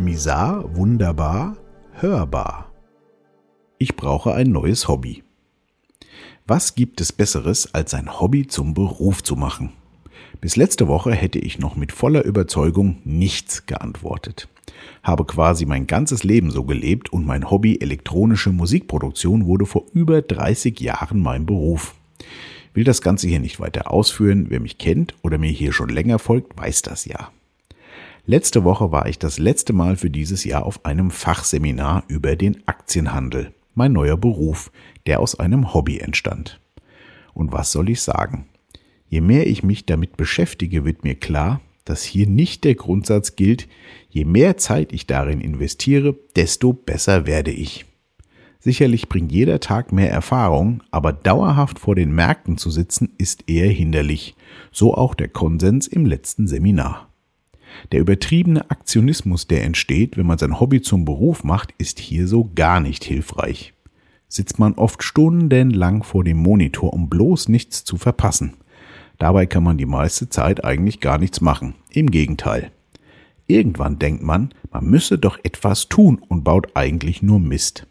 Misar, wunderbar, hörbar. Ich brauche ein neues Hobby. Was gibt es Besseres, als ein Hobby zum Beruf zu machen? Bis letzte Woche hätte ich noch mit voller Überzeugung nichts geantwortet. Habe quasi mein ganzes Leben so gelebt und mein Hobby elektronische Musikproduktion wurde vor über 30 Jahren mein Beruf. Will das Ganze hier nicht weiter ausführen. Wer mich kennt oder mir hier schon länger folgt, weiß das ja. Letzte Woche war ich das letzte Mal für dieses Jahr auf einem Fachseminar über den Aktienhandel, mein neuer Beruf, der aus einem Hobby entstand. Und was soll ich sagen? Je mehr ich mich damit beschäftige, wird mir klar, dass hier nicht der Grundsatz gilt, je mehr Zeit ich darin investiere, desto besser werde ich. Sicherlich bringt jeder Tag mehr Erfahrung, aber dauerhaft vor den Märkten zu sitzen ist eher hinderlich, so auch der Konsens im letzten Seminar. Der übertriebene Aktionismus, der entsteht, wenn man sein Hobby zum Beruf macht, ist hier so gar nicht hilfreich. Sitzt man oft stundenlang vor dem Monitor, um bloß nichts zu verpassen. Dabei kann man die meiste Zeit eigentlich gar nichts machen. Im Gegenteil. Irgendwann denkt man, man müsse doch etwas tun und baut eigentlich nur Mist.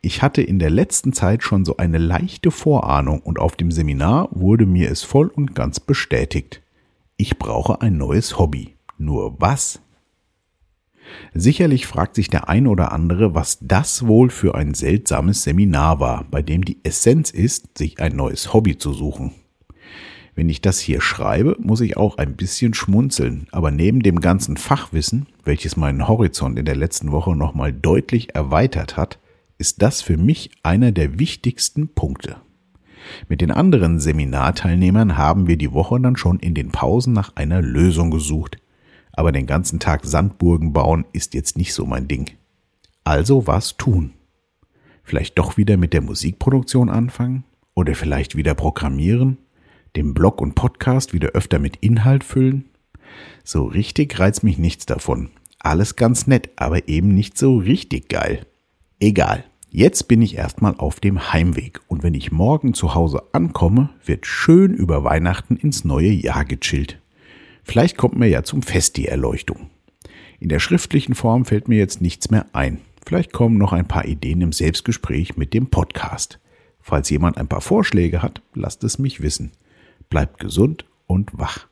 Ich hatte in der letzten Zeit schon so eine leichte Vorahnung und auf dem Seminar wurde mir es voll und ganz bestätigt. Ich brauche ein neues Hobby. Nur was? Sicherlich fragt sich der ein oder andere, was das wohl für ein seltsames Seminar war, bei dem die Essenz ist, sich ein neues Hobby zu suchen. Wenn ich das hier schreibe, muss ich auch ein bisschen schmunzeln, aber neben dem ganzen Fachwissen, welches meinen Horizont in der letzten Woche nochmal deutlich erweitert hat, ist das für mich einer der wichtigsten Punkte. Mit den anderen Seminarteilnehmern haben wir die Woche dann schon in den Pausen nach einer Lösung gesucht, aber den ganzen Tag Sandburgen bauen ist jetzt nicht so mein Ding. Also was tun? Vielleicht doch wieder mit der Musikproduktion anfangen? Oder vielleicht wieder programmieren? Den Blog und Podcast wieder öfter mit Inhalt füllen? So richtig reizt mich nichts davon. Alles ganz nett, aber eben nicht so richtig geil. Egal. Jetzt bin ich erstmal auf dem Heimweg und wenn ich morgen zu Hause ankomme, wird schön über Weihnachten ins neue Jahr gechillt. Vielleicht kommt mir ja zum Fest die Erleuchtung. In der schriftlichen Form fällt mir jetzt nichts mehr ein. Vielleicht kommen noch ein paar Ideen im Selbstgespräch mit dem Podcast. Falls jemand ein paar Vorschläge hat, lasst es mich wissen. Bleibt gesund und wach.